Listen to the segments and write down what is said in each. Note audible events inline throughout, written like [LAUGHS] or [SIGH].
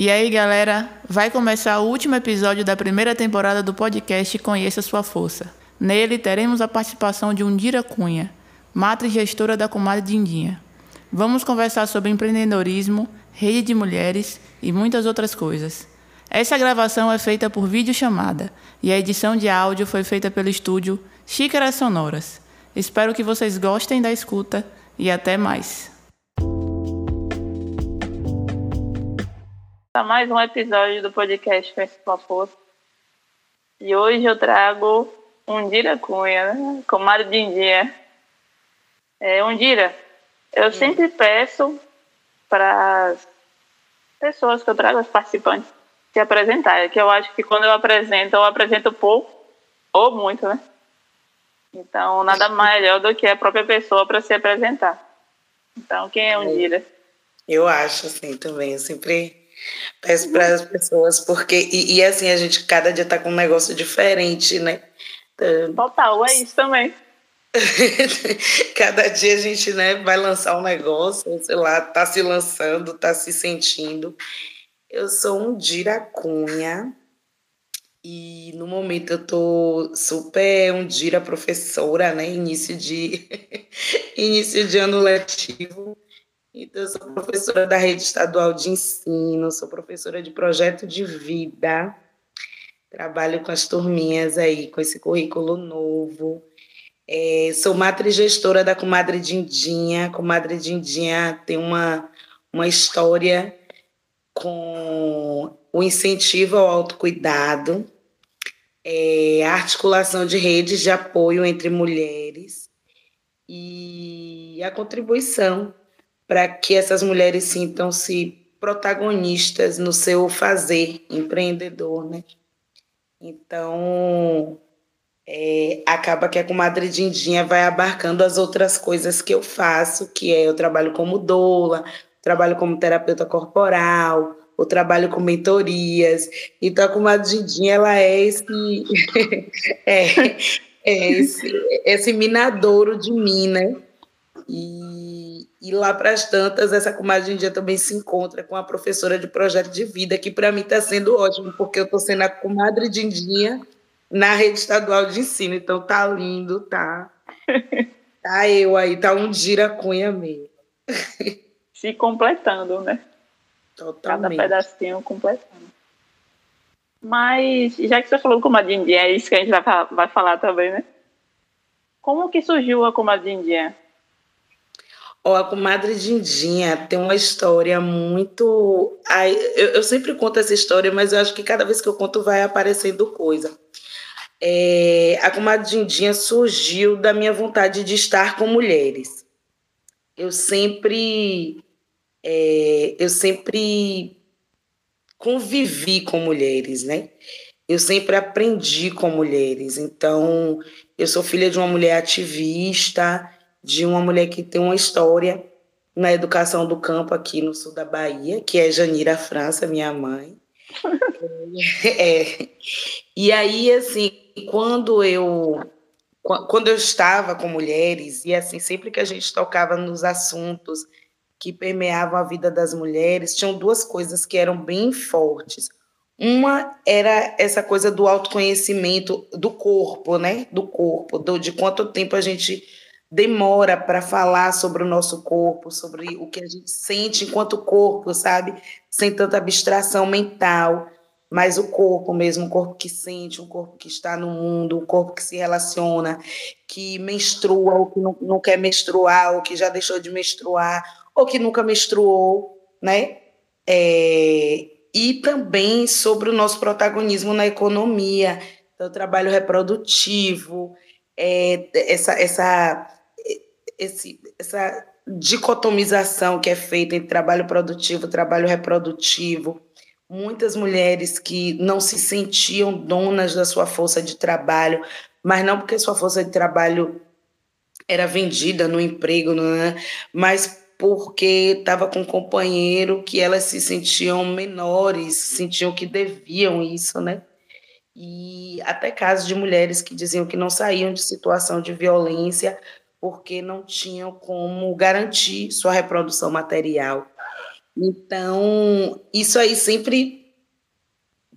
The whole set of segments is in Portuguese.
E aí, galera, vai começar o último episódio da primeira temporada do podcast Conheça Sua Força. Nele teremos a participação de Undira Cunha, matriz gestora da Comadre Dindinha. Vamos conversar sobre empreendedorismo, rede de mulheres e muitas outras coisas. Essa gravação é feita por videochamada e a edição de áudio foi feita pelo estúdio Xícaras Sonoras. Espero que vocês gostem da escuta e até mais. Mais um episódio do podcast Festival Força. E hoje eu trago Undira Cunha, né? comadre Dindinha. É, Undira, eu sempre peço para as pessoas que eu trago, os participantes, se apresentar. Que eu acho que quando eu apresento, eu apresento pouco ou muito, né? Então, nada [LAUGHS] melhor do que a própria pessoa para se apresentar. Então, quem é Undira? Eu acho, assim, também. Eu sempre peço para as pessoas, porque. E, e, assim, a gente cada dia está com um negócio diferente, né? Então, Total, é isso também. [LAUGHS] cada dia a gente né, vai lançar um negócio, sei lá, tá se lançando, tá se sentindo. Eu sou um Diracunha e no momento eu tô super um Dira professora, né? Início de [LAUGHS] início de ano letivo. Então, eu sou professora da rede estadual de ensino, sou professora de projeto de vida, trabalho com as turminhas aí, com esse currículo novo. É, sou matriz gestora da Comadre Dindinha. Comadre Dindinha tem uma, uma história com o incentivo ao autocuidado, é, a articulação de redes de apoio entre mulheres e a contribuição para que essas mulheres sintam-se protagonistas no seu fazer empreendedor, né? Então, é, acaba que a comadre Dindinha vai abarcando as outras coisas que eu faço, que é eu trabalho como doula, trabalho como terapeuta corporal, o trabalho com mentorias. Então, a comadre Dindinha, ela é esse, [LAUGHS] é, é esse, esse minadouro de mim, né? E, e lá para as tantas, essa comadre Dindinha também se encontra com a professora de projeto de vida, que para mim está sendo ótimo, porque eu estou sendo a comadre Dindinha na rede estadual de ensino. Então, tá lindo, tá? [LAUGHS] Tá eu aí, tá um gira cunha mesmo se completando, né? Totalmente. Cada pedacinho completando. Mas, já que você falou comadinha, é isso que a gente vai, vai falar também, né? Como que surgiu a Oh, a comadre Dindinha tem uma história muito. Ai, eu, eu, sempre conto essa história, mas eu acho que cada vez que eu conto vai aparecendo coisa. É, a comadre Dindinha surgiu da minha vontade de estar com mulheres. Eu sempre é, eu sempre convivi com mulheres, né? Eu sempre aprendi com mulheres. Então, eu sou filha de uma mulher ativista, de uma mulher que tem uma história na educação do campo aqui no sul da Bahia, que é Janira França, minha mãe. [LAUGHS] é. E aí, assim, quando eu quando eu estava com mulheres, e assim, sempre que a gente tocava nos assuntos que permeavam a vida das mulheres, tinham duas coisas que eram bem fortes. Uma era essa coisa do autoconhecimento do corpo, né? Do corpo, do, de quanto tempo a gente demora para falar sobre o nosso corpo, sobre o que a gente sente enquanto corpo, sabe? Sem tanta abstração mental, mas o corpo mesmo, um corpo que sente, um corpo que está no mundo, um corpo que se relaciona, que menstrua ou que não, não quer menstruar, ou que já deixou de menstruar, ou que nunca menstruou, né? É, e também sobre o nosso protagonismo na economia, então, o trabalho reprodutivo, é, essa, essa, esse, essa dicotomização que é feita entre trabalho produtivo e trabalho reprodutivo. Muitas mulheres que não se sentiam donas da sua força de trabalho, mas não porque sua força de trabalho era vendida no emprego, né? mas porque estava com um companheiro que elas se sentiam menores, sentiam que deviam isso, né? E até casos de mulheres que diziam que não saíam de situação de violência porque não tinham como garantir sua reprodução material. Então, isso aí sempre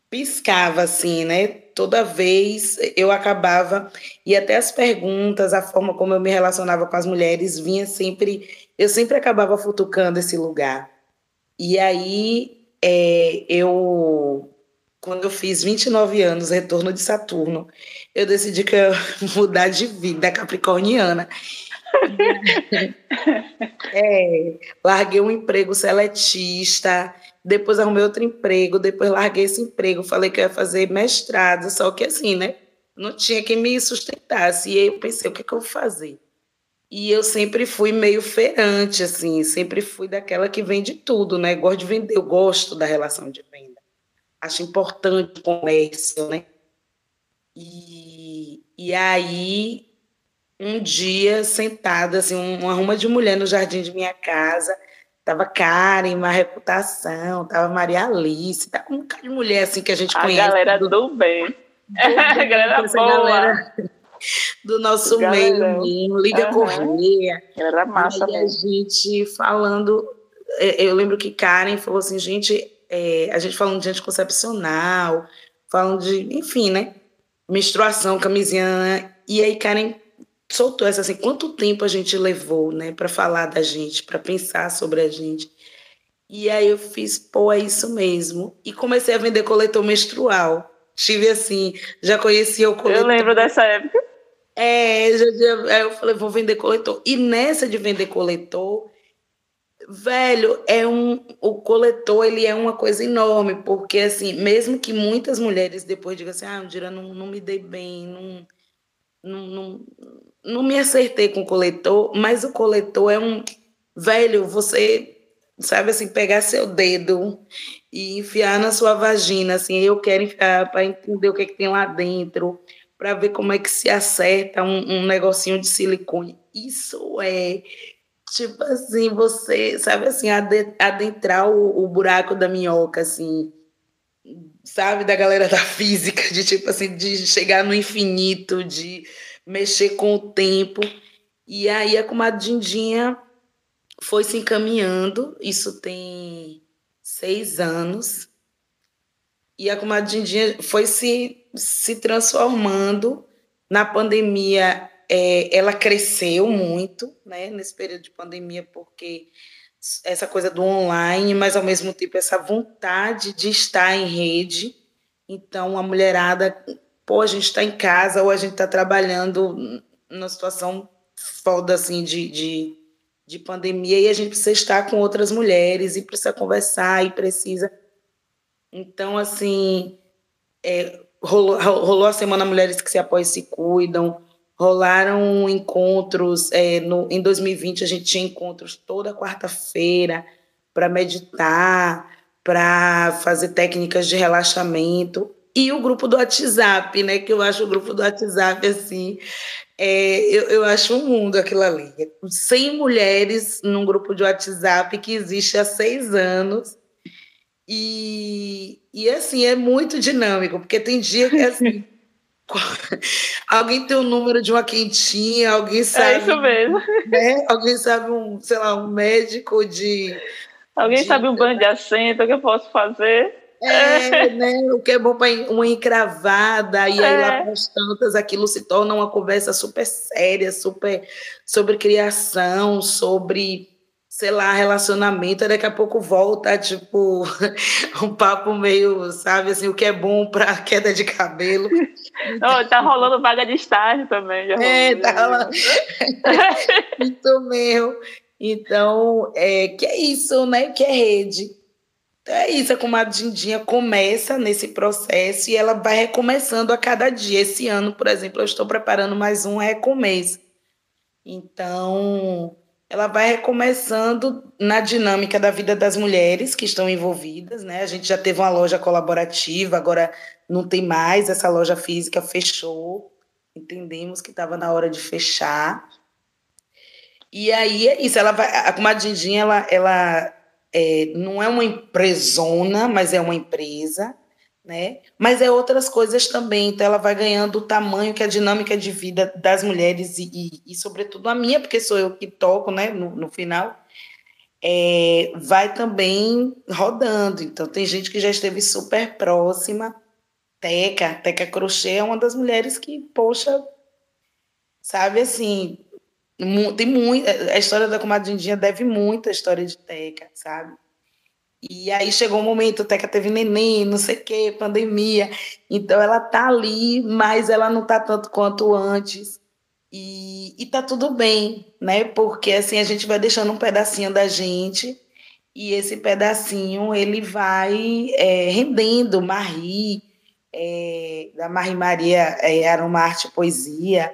piscava, assim, né? Toda vez eu acabava, e até as perguntas, a forma como eu me relacionava com as mulheres, vinha sempre, eu sempre acabava futucando esse lugar. E aí, é, eu, quando eu fiz 29 anos, retorno de Saturno, eu decidi que eu ia [LAUGHS] mudar de vida capricorniana. [LAUGHS] é, larguei um emprego seletista, depois arrumei outro emprego, depois larguei esse emprego, falei que ia fazer mestrado, só que assim, né? Não tinha quem me sustentasse. E aí eu pensei, o que, é que eu vou fazer? E eu sempre fui meio feirante, assim, sempre fui daquela que vende tudo, né? Gosto de vender, eu gosto da relação de venda. Acho importante o comércio, né? E, e aí um dia sentada, assim, uma ruma de mulher no jardim de minha casa. Tava Karen, uma reputação, tava Maria Alice, tá um bocado de mulher assim que a gente a conhece. A galera do, do bem. [LAUGHS] Do bem [LAUGHS] a galera boa. Galera do nosso galera. meio, Liga uhum. Correia. Era massa Aí a gente falando, eu lembro que Karen falou assim, gente, é, a gente falando de anticoncepcional, falando de, enfim, né? Menstruação, camisinha. E aí Karen soltou essa assim, quanto tempo a gente levou, né, para falar da gente, para pensar sobre a gente. E aí eu fiz, pô, é isso mesmo. E comecei a vender coletor menstrual. Tive assim, já conhecia o coletor. Eu lembro dessa época. É, já, já, eu falei, vou vender coletor. E nessa de vender coletor, velho, é um o coletor, ele é uma coisa enorme, porque assim, mesmo que muitas mulheres depois digam assim, ah, Dira, não, não me dei bem, não, não, não, não me acertei com o coletor, mas o coletor é um velho, você sabe assim, pegar seu dedo e enfiar na sua vagina, assim, eu quero enfiar para entender o que, é que tem lá dentro, para ver como é que se acerta um, um negocinho de silicone. Isso é tipo assim, você sabe assim, adentrar o, o buraco da minhoca, assim, sabe, da galera da [LAUGHS] física, de tipo assim, de chegar no infinito, de mexer com o tempo. E aí a comadre Dindinha foi se encaminhando, isso tem seis anos, e a comadre Dindinha foi se, se transformando. Na pandemia, é, ela cresceu muito, né, nesse período de pandemia, porque essa coisa do online, mas ao mesmo tempo essa vontade de estar em rede. Então, a mulherada pô, a gente está em casa ou a gente está trabalhando numa situação foda assim de, de, de pandemia e a gente precisa estar com outras mulheres e precisa conversar e precisa. Então, assim, é, rolou, rolou a Semana Mulheres que se apoiam e se cuidam, rolaram encontros. É, no, em 2020, a gente tinha encontros toda quarta-feira para meditar, para fazer técnicas de relaxamento e o grupo do WhatsApp, né? Que eu acho o grupo do WhatsApp assim. É, eu, eu acho um mundo aquilo ali. 100 mulheres num grupo de WhatsApp que existe há seis anos. E, e assim, é muito dinâmico, porque tem dia que assim. [LAUGHS] [LAUGHS] alguém tem o um número de uma quentinha, alguém sabe. É isso mesmo. Né? Alguém sabe um, sei lá, um médico de. Alguém de... sabe um banho de assento, o que eu posso fazer? É, né? O que é bom para uma encravada, e aí é. lá para as tantas aquilo se torna uma conversa super séria, super sobre criação, sobre, sei lá, relacionamento, daqui a pouco volta, tipo, [LAUGHS] um papo meio, sabe, assim, o que é bom para [LAUGHS] queda de cabelo. [LAUGHS] Oh, tá rolando vaga de estágio também. Já é, tá rolando. Isso mesmo. Então, é, que é isso, né? Que é rede é isso, a comadre Dindinha começa nesse processo e ela vai recomeçando a cada dia. Esse ano, por exemplo, eu estou preparando mais um recomeço. Então, ela vai recomeçando na dinâmica da vida das mulheres que estão envolvidas, né? A gente já teve uma loja colaborativa, agora não tem mais, essa loja física fechou. Entendemos que estava na hora de fechar. E aí é isso, ela vai, a comadre Dindinha, ela, ela é, não é uma empresona, mas é uma empresa, né? Mas é outras coisas também. Então, ela vai ganhando o tamanho que a dinâmica de vida das mulheres e, e, e sobretudo, a minha, porque sou eu que toco, né? No, no final, é, vai também rodando. Então, tem gente que já esteve super próxima. Teca, Teca Crochê é uma das mulheres que, poxa, sabe assim, tem muito. A história da comadrindinha deve muito à história de Teca, sabe? E aí chegou um momento, Teca teve neném, não sei o quê, pandemia. Então ela tá ali, mas ela não tá tanto quanto antes. E, e tá tudo bem, né? Porque assim a gente vai deixando um pedacinho da gente e esse pedacinho ele vai é, rendendo. Marie, é, da Marie Maria é, Aromarte Poesia,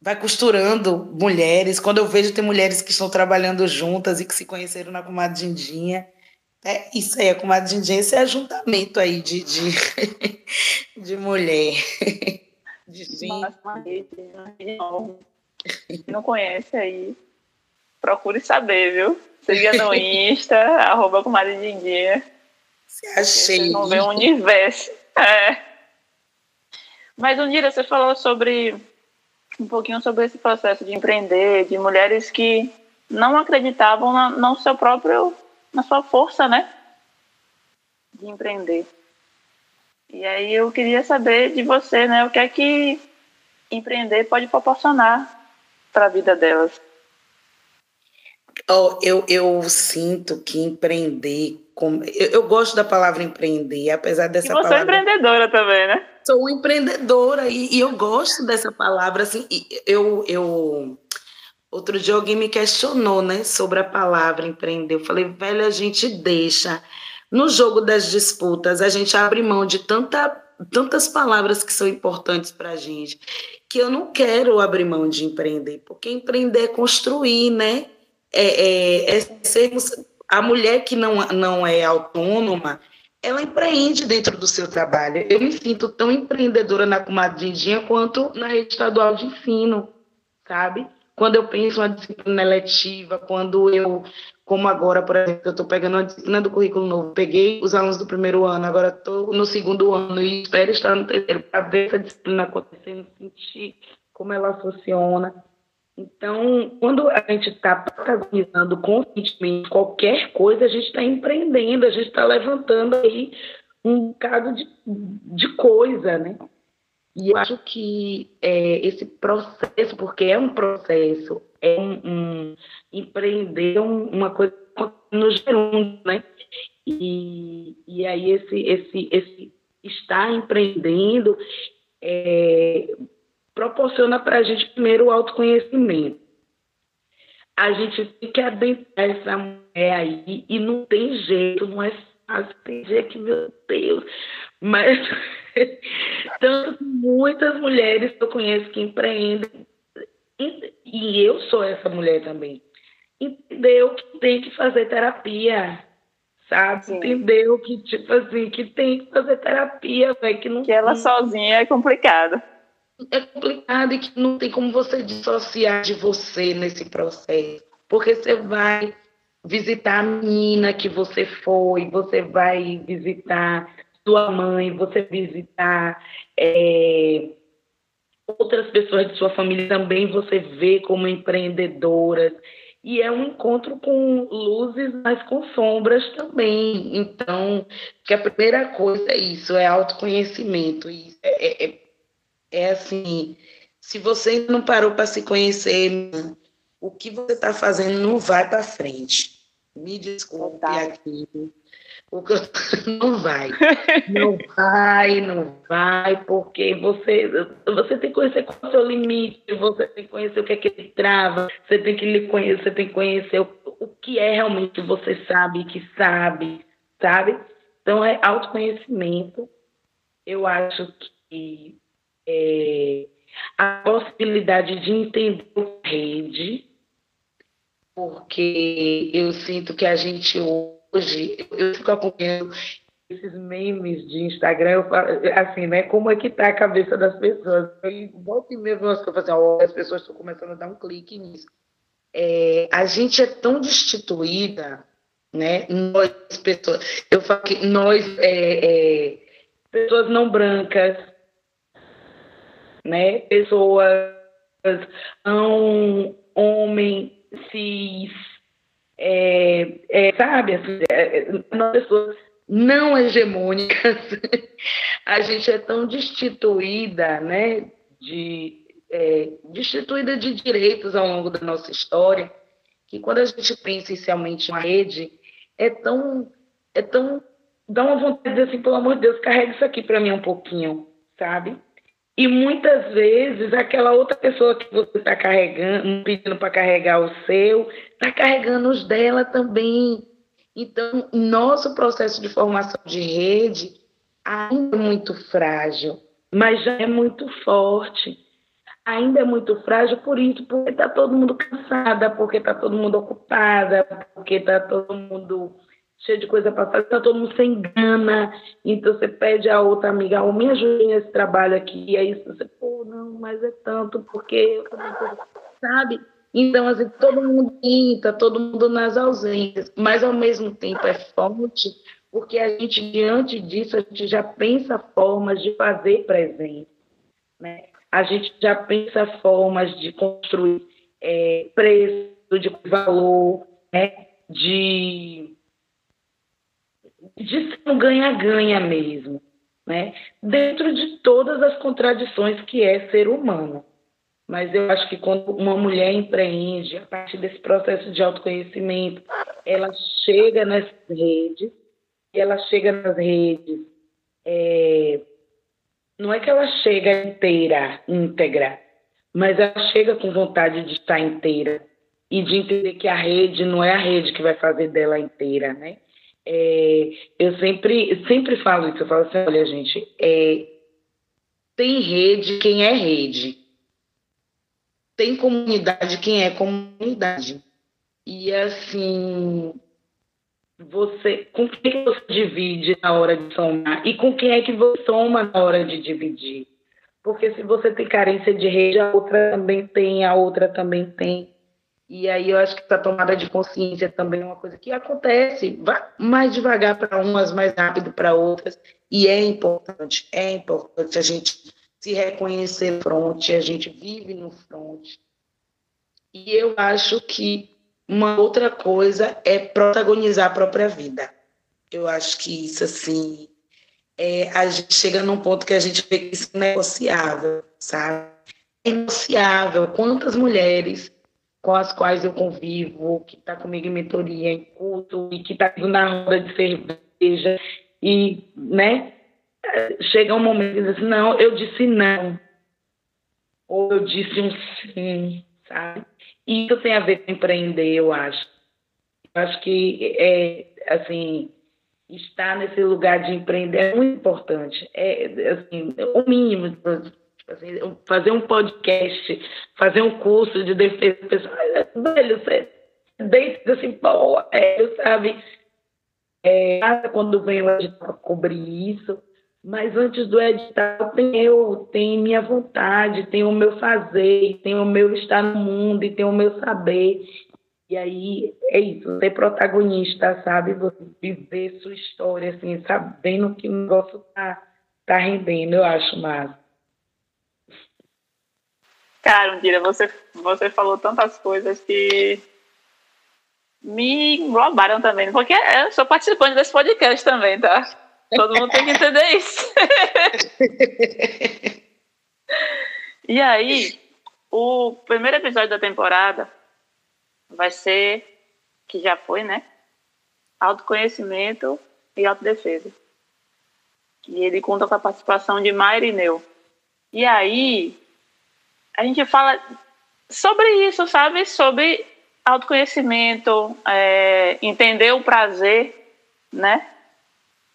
vai costurando mulheres. Quando eu vejo tem mulheres que estão trabalhando juntas e que se conheceram na comadre Dindinha, é isso aí, a comadre Dindinha, esse é ajuntamento aí de, de, [LAUGHS] de mulher. [LAUGHS] De gente. Não conhece aí, procure saber, viu? Siga no Insta, [LAUGHS] arroba comadre. Se achei. Vocês vão ver um universo. É. Mas, Undira, você falou sobre um pouquinho sobre esse processo de empreender, de mulheres que não acreditavam na, no seu próprio, na sua força, né? De empreender. E aí eu queria saber de você, né? O que é que empreender pode proporcionar para a vida delas? Oh, eu, eu sinto que empreender. Com... Eu, eu gosto da palavra empreender, apesar dessa e você é palavra. é empreendedora também, né? Sou empreendedora e, e eu gosto dessa palavra. Assim, eu, eu Outro dia alguém me questionou, né, sobre a palavra empreender. Eu falei, velho, a gente deixa. No jogo das disputas, a gente abre mão de tanta, tantas palavras que são importantes para a gente, que eu não quero abrir mão de empreender, porque empreender é construir, né? É, é, é sermos. A mulher que não, não é autônoma, ela empreende dentro do seu trabalho. Eu me sinto tão empreendedora na comadrindinha quanto na rede estadual de ensino, sabe? Quando eu penso uma disciplina eletiva, quando eu, como agora, por exemplo, eu estou pegando uma disciplina do currículo novo, peguei os alunos do primeiro ano, agora estou no segundo ano e espero estar no terceiro para ver essa disciplina acontecendo, sentir como ela funciona. Então, quando a gente está protagonizando conscientemente qualquer coisa, a gente está empreendendo, a gente está levantando aí um bocado de, de coisa, né? E eu acho que é, esse processo, porque é um processo, é um, um empreender um, uma coisa no gerundo, né? E, e aí esse, esse, esse estar empreendendo é, proporciona para a gente primeiro o autoconhecimento. A gente tem que adentrar essa mulher aí e não tem jeito, não é fácil, tem jeito que, meu Deus, mas [LAUGHS] [LAUGHS] tanto muitas mulheres que eu conheço que empreendem, e eu sou essa mulher também, entendeu que tem que fazer terapia, sabe? Sim. Entendeu que, tipo assim, que tem que fazer terapia, véio, que não Que ela sozinha é complicado é complicado e que não tem como você dissociar de você nesse processo. Porque você vai visitar a menina que você foi, você vai visitar sua mãe, você visitar é, outras pessoas de sua família também você vê como empreendedoras. E é um encontro com luzes, mas com sombras também. Então, que a primeira coisa é isso, é autoconhecimento. E é, é, é assim, se você não parou para se conhecer, o que você está fazendo não vai para frente. Me desculpe tá. aqui. O eu... [LAUGHS] não vai. Não vai, não vai, porque você, você tem que conhecer qual é o seu limite, você tem que conhecer o que é que ele trava, você tem que lhe conhecer, você tem que conhecer o, o que é realmente você sabe, que sabe, sabe? Então é autoconhecimento. Eu acho que é, a possibilidade de entender a rede, porque eu sinto que a gente hoje, eu fico acompanhando esses memes de Instagram, eu falo, assim, né? Como é que tá a cabeça das pessoas? Eu volto mesmo, eu falo assim, oh, as pessoas estão começando a dar um clique nisso. É, a gente é tão destituída, né? Nós, pessoas, eu falo que nós, é, é, pessoas não brancas, né? Pessoas, um homem cis, é, é, sabe, assim, é, é pessoas não hegemônicas, [LAUGHS] a gente é tão destituída, né, de, é, destituída de direitos ao longo da nossa história, que quando a gente pensa inicialmente em uma rede, é tão, é tão, dá uma vontade de dizer assim, pelo amor de Deus, carrega isso aqui para mim um pouquinho, sabe? E muitas vezes aquela outra pessoa que você está carregando, pedindo para carregar o seu, está carregando os dela também. Então, nosso processo de formação de rede ainda é muito frágil, mas já é muito forte. Ainda é muito frágil por isso, porque está todo mundo cansada, porque está todo mundo ocupada, porque está todo mundo cheio de coisa fazer, tá todo mundo sem gana. Então você pede a outra amiga, oh, me ajude nesse trabalho aqui. E aí você, pô, não, mas é tanto, porque eu também sabe? Então, assim, todo mundo pinta, todo mundo nas ausências, mas ao mesmo tempo é forte, porque a gente, diante disso, a gente já pensa formas de fazer presente. Né? A gente já pensa formas de construir é, preço, de valor, né? de de ser um ganha-ganha mesmo, né? dentro de todas as contradições que é ser humano. Mas eu acho que quando uma mulher empreende, a partir desse processo de autoconhecimento, ela chega nas redes, ela chega nas redes, é, não é que ela chega inteira, íntegra, mas ela chega com vontade de estar inteira e de entender que a rede não é a rede que vai fazer dela inteira, né? É, eu sempre, sempre falo isso, eu falo assim, olha, gente, é, tem rede quem é rede. Tem comunidade quem é comunidade. E assim, você com quem você divide na hora de somar e com quem é que você soma na hora de dividir. Porque se você tem carência de rede, a outra também tem, a outra também tem. E aí eu acho que essa tomada de consciência também é uma coisa que acontece, vai mais devagar para umas, mais rápido para outras, e é importante, é importante a gente se reconhecer fronte, a gente vive no fronte. E eu acho que uma outra coisa é protagonizar a própria vida. Eu acho que isso, assim, é, a gente chega num ponto que a gente vê que isso é negociável, sabe? É negociável. Quantas mulheres com as quais eu convivo, que está comigo em mentoria, em culto, e que está na roda de cerveja, e, né, chega um momento que diz assim, não, eu disse não, ou eu disse um sim, sabe? E isso tem a ver com empreender, eu acho. Eu acho que, é, assim, estar nesse lugar de empreender é muito importante. É, assim, o mínimo Assim, fazer um podcast, fazer um curso de defesa pessoal, velho, você deita assim, pô, é, sabe? É, quando vem o edital cobrir isso, mas antes do edital tem eu, tem minha vontade, tem o meu fazer, tem o meu estar no mundo e tem o meu saber. E aí é isso, ser protagonista, sabe? Você viver sua história, assim, sabendo que o negócio tá, tá rendendo, eu acho massa. Cara, Undira, você, você falou tantas coisas que me englobaram também, porque eu sou participante desse podcast também, tá? Todo mundo tem que entender isso. e aí, o primeiro episódio da temporada vai ser, que já foi, né? Autoconhecimento e autodefesa. E ele conta com a participação de Mayra Neu. E aí, a gente fala sobre isso, sabe? Sobre autoconhecimento, é, entender o prazer, né?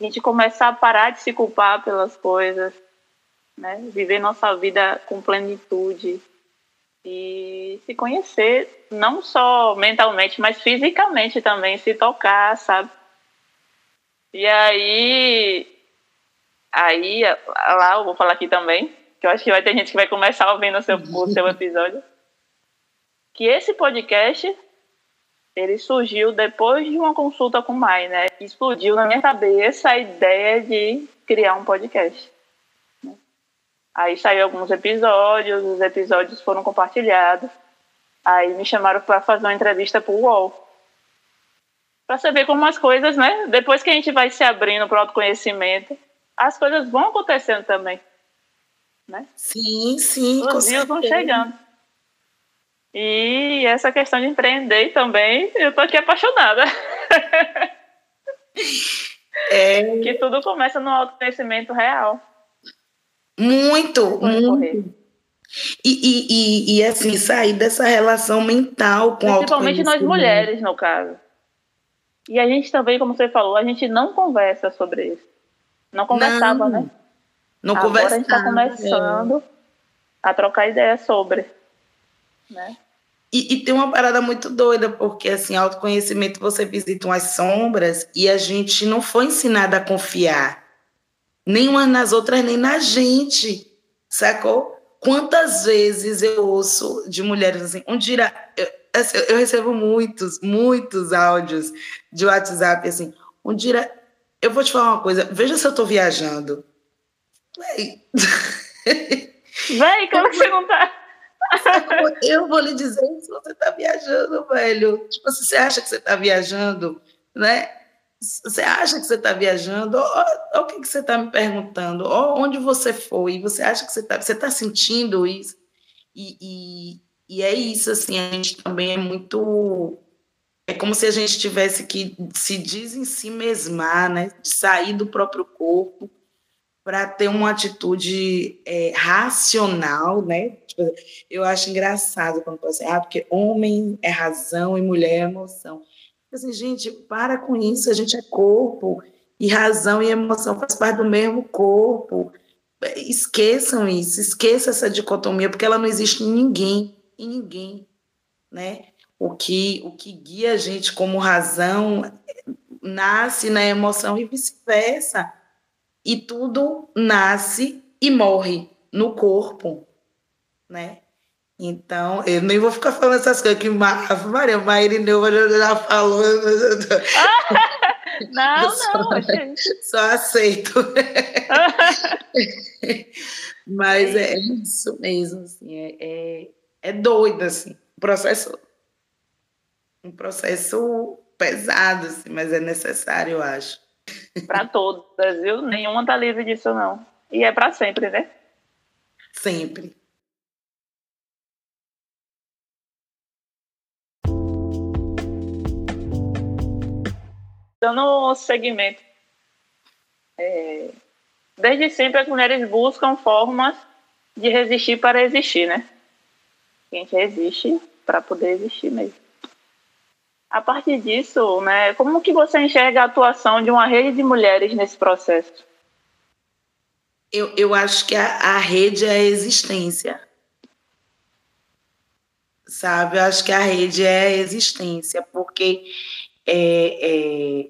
A gente começar a parar de se culpar pelas coisas, né? Viver nossa vida com plenitude e se conhecer, não só mentalmente, mas fisicamente também, se tocar, sabe? E aí, aí lá eu vou falar aqui também, que eu acho que vai ter gente que vai começar ouvindo o seu, o [LAUGHS] seu episódio, que esse podcast ele surgiu depois de uma consulta com o Mai, né? Explodiu na minha cabeça a ideia de criar um podcast. Né? Aí saiu alguns episódios, os episódios foram compartilhados. Aí me chamaram para fazer uma entrevista para o UOL. Para você ver como as coisas, né? Depois que a gente vai se abrindo para o autoconhecimento, as coisas vão acontecendo também. Né? Sim, sim. Os dias vão chegando. E essa questão de empreender também, eu tô aqui apaixonada. É... Que tudo começa no autoconhecimento real. Muito, muito. E, e, e, e, assim, sair dessa relação mental com Principalmente nós mulheres, no caso. E a gente também, como você falou, a gente não conversa sobre isso. Não conversava, não, né? Não Agora a gente está começando a trocar ideias sobre. Né? E, e, tem uma parada muito doida, porque assim, autoconhecimento você visita umas sombras e a gente não foi ensinada a confiar. Nem umas nas outras, nem na gente. Sacou? Quantas vezes eu ouço de mulheres assim, um dia eu, assim, eu recebo muitos, muitos áudios de WhatsApp assim, um dia eu vou te falar uma coisa, veja se eu tô viajando. Véi, Véi como que você não tá? Eu vou lhe dizer se você está viajando, velho. Tipo, se você acha que você está viajando, né? Você acha que você está viajando? Olha o que, que você está me perguntando. Olha onde você foi. Você acha que você está você tá sentindo isso? E, e, e é isso, assim, a gente também é muito é como se a gente tivesse que se diz em si mesmar, né? Sair do próprio corpo para ter uma atitude é, racional, né? Tipo, eu acho engraçado quando você ah, porque homem é razão e mulher é emoção. Assim, gente, para com isso, a gente é corpo e razão e emoção faz parte do mesmo corpo. Esqueçam isso, esqueça essa dicotomia, porque ela não existe em ninguém, em ninguém, né? O que, o que guia a gente como razão nasce na emoção e vice-versa e tudo nasce e morre no corpo, né? Então, eu nem vou ficar falando essas coisas que Maria Maíra Neuva já falou. [LAUGHS] não, só, não, [LAUGHS] gente. Só aceito. [LAUGHS] Mas é isso mesmo, assim, é, é, é doido, assim, um processo, um processo pesado, assim, mas é necessário, eu acho para todas, viu? Nenhuma tá livre disso, não. E é para sempre, né? Sempre. Dando segmento. É, desde sempre as mulheres buscam formas de resistir para existir, né? A gente resiste para poder existir mesmo. A partir disso, né, como que você enxerga a atuação de uma rede de mulheres nesse processo? Eu, eu acho que a, a rede é a existência. Sabe? Eu acho que a rede é a existência, porque é, é,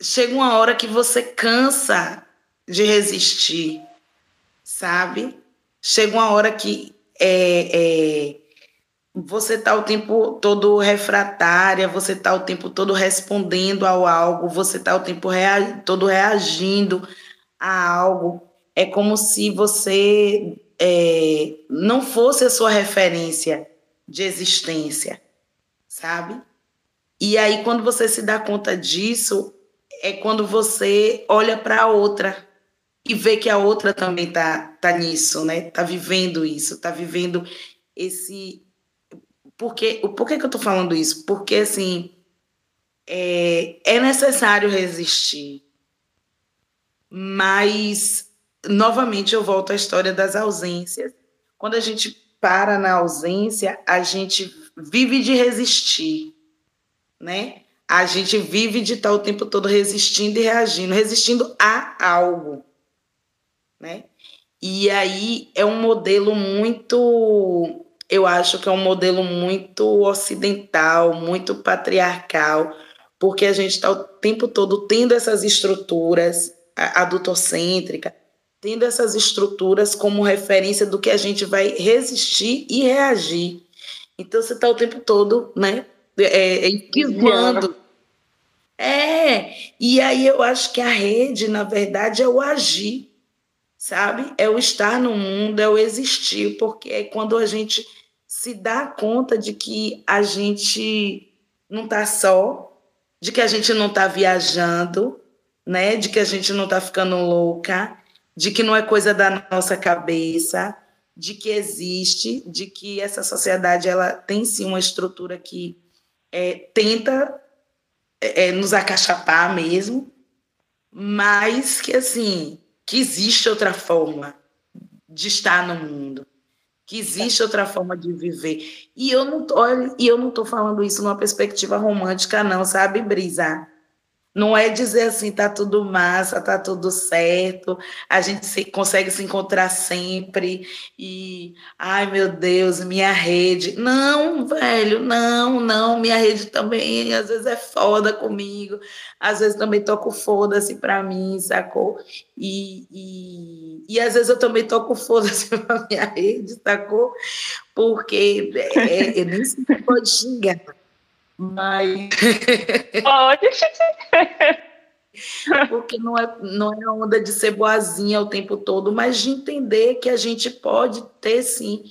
chega uma hora que você cansa de resistir, sabe? Chega uma hora que é, é você está o tempo todo refratária, você está o tempo todo respondendo ao algo, você está o tempo rea todo reagindo a algo. É como se você é, não fosse a sua referência de existência, sabe? E aí, quando você se dá conta disso, é quando você olha para a outra e vê que a outra também tá, tá nisso, né? Tá vivendo isso, tá vivendo esse porque, por que, que eu estou falando isso? Porque, assim, é, é necessário resistir. Mas, novamente, eu volto à história das ausências. Quando a gente para na ausência, a gente vive de resistir, né? A gente vive de estar o tempo todo resistindo e reagindo, resistindo a algo, né? E aí é um modelo muito eu acho que é um modelo muito ocidental, muito patriarcal, porque a gente está o tempo todo tendo essas estruturas adultocêntricas, tendo essas estruturas como referência do que a gente vai resistir e reagir. Então você está o tempo todo, né, é, é esquivando. É, e aí eu acho que a rede, na verdade, é o agir sabe? É o estar no mundo, é o existir, porque é quando a gente se dá conta de que a gente não está só, de que a gente não está viajando, né? De que a gente não está ficando louca, de que não é coisa da nossa cabeça, de que existe, de que essa sociedade ela tem sim uma estrutura que é, tenta é, é nos acachapar mesmo, mas que assim que existe outra forma de estar no mundo, que existe outra forma de viver. E eu não tô, e eu não tô falando isso numa perspectiva romântica não, sabe, Brisa? Não é dizer assim, tá tudo massa, tá tudo certo, a gente se, consegue se encontrar sempre e, ai meu Deus, minha rede. Não, velho, não, não, minha rede também às vezes é foda comigo, às vezes também toco foda-se pra mim, sacou? E, e, e às vezes eu também toco foda-se [LAUGHS] pra minha rede, sacou? Porque é, é, nem se pode xingar mas. [LAUGHS] Pode. [LAUGHS] Porque não é, não é onda de ser boazinha o tempo todo, mas de entender que a gente pode ter, sim,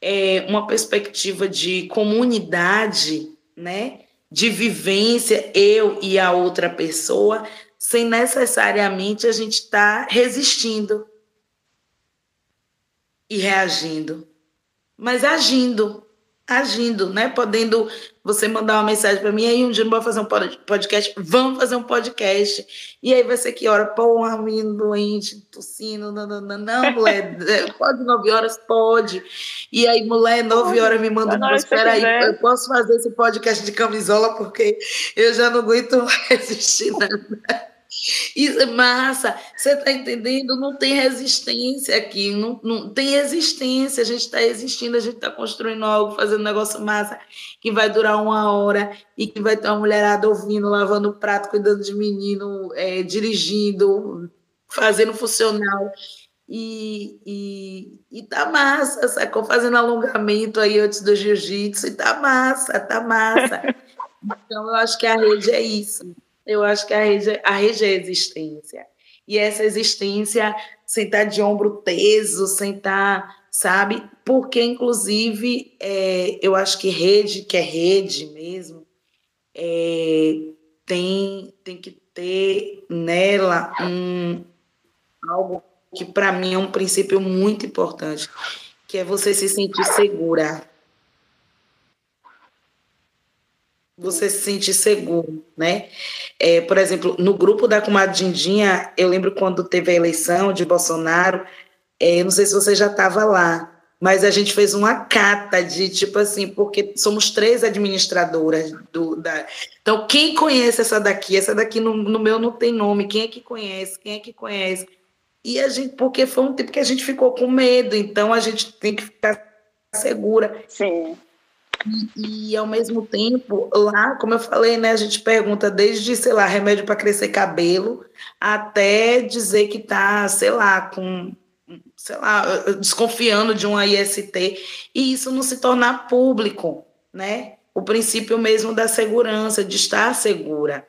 é, uma perspectiva de comunidade, né? De vivência, eu e a outra pessoa, sem necessariamente a gente estar tá resistindo e reagindo, mas agindo, agindo, né? Podendo você mandar uma mensagem para mim, aí um dia não vou fazer um podcast, vamos fazer um podcast. E aí vai ser que hora? Porra, menino doente, tossindo, não, não, não, não, mulher, pode nove horas? Pode. E aí, mulher, nove horas me manda um espera aí, eu posso fazer esse podcast de camisola porque eu já não aguento resistir [LAUGHS] nada. Isso é massa. Você está entendendo? Não tem resistência aqui. Não, não tem resistência. A gente está existindo, a gente está construindo algo, fazendo um negócio massa que vai durar uma hora e que vai ter uma mulherada ouvindo, lavando prato, cuidando de menino, é, dirigindo, fazendo funcional. E, e, e tá massa, sacou? Fazendo alongamento aí antes do jiu-jitsu, e tá massa, tá massa. [LAUGHS] Então, eu acho que a rede é isso. Eu acho que a rede, a rede é existência. E essa existência sem estar de ombro teso, sem estar, sabe? Porque, inclusive, é, eu acho que rede, que é rede mesmo, é, tem, tem que ter nela um, algo que, para mim, é um princípio muito importante, que é você se sentir segura. Você se sentir seguro, né? É, por exemplo, no grupo da comadre Dindinha, eu lembro quando teve a eleição de Bolsonaro, é, não sei se você já estava lá, mas a gente fez uma cata de tipo assim, porque somos três administradoras do da. Então, quem conhece essa daqui? Essa daqui no, no meu não tem nome. Quem é que conhece? Quem é que conhece? E a gente, porque foi um tempo que a gente ficou com medo, então a gente tem que ficar segura. Sim. E, e, ao mesmo tempo, lá, como eu falei, né, a gente pergunta desde, sei lá, remédio para crescer cabelo, até dizer que tá, sei lá, com, sei lá, desconfiando de uma IST, e isso não se tornar público, né? O princípio mesmo da segurança, de estar segura.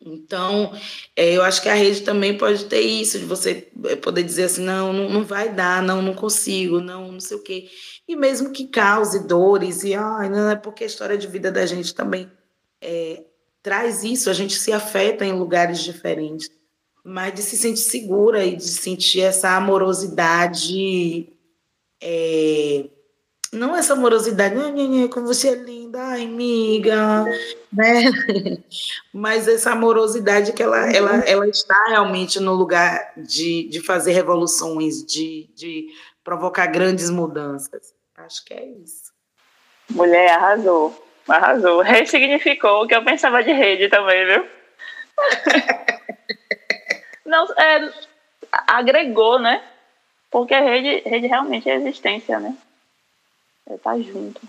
Então, é, eu acho que a rede também pode ter isso, de você poder dizer assim, não, não, não vai dar, não, não consigo, não, não sei o quê e mesmo que cause dores, e ai, não é porque a história de vida da gente também é, traz isso, a gente se afeta em lugares diferentes, mas de se sentir segura e de sentir essa amorosidade, é, não essa amorosidade, como você é linda, ai, amiga, né? [LAUGHS] mas essa amorosidade que ela, ela, ela está realmente no lugar de, de fazer revoluções, de, de provocar grandes mudanças. Acho que é isso. Mulher, arrasou. Arrasou. [LAUGHS] Ressignificou o que eu pensava de rede também, viu? [LAUGHS] Não, é, agregou, né? Porque a rede, rede realmente é existência, né? É tá junto.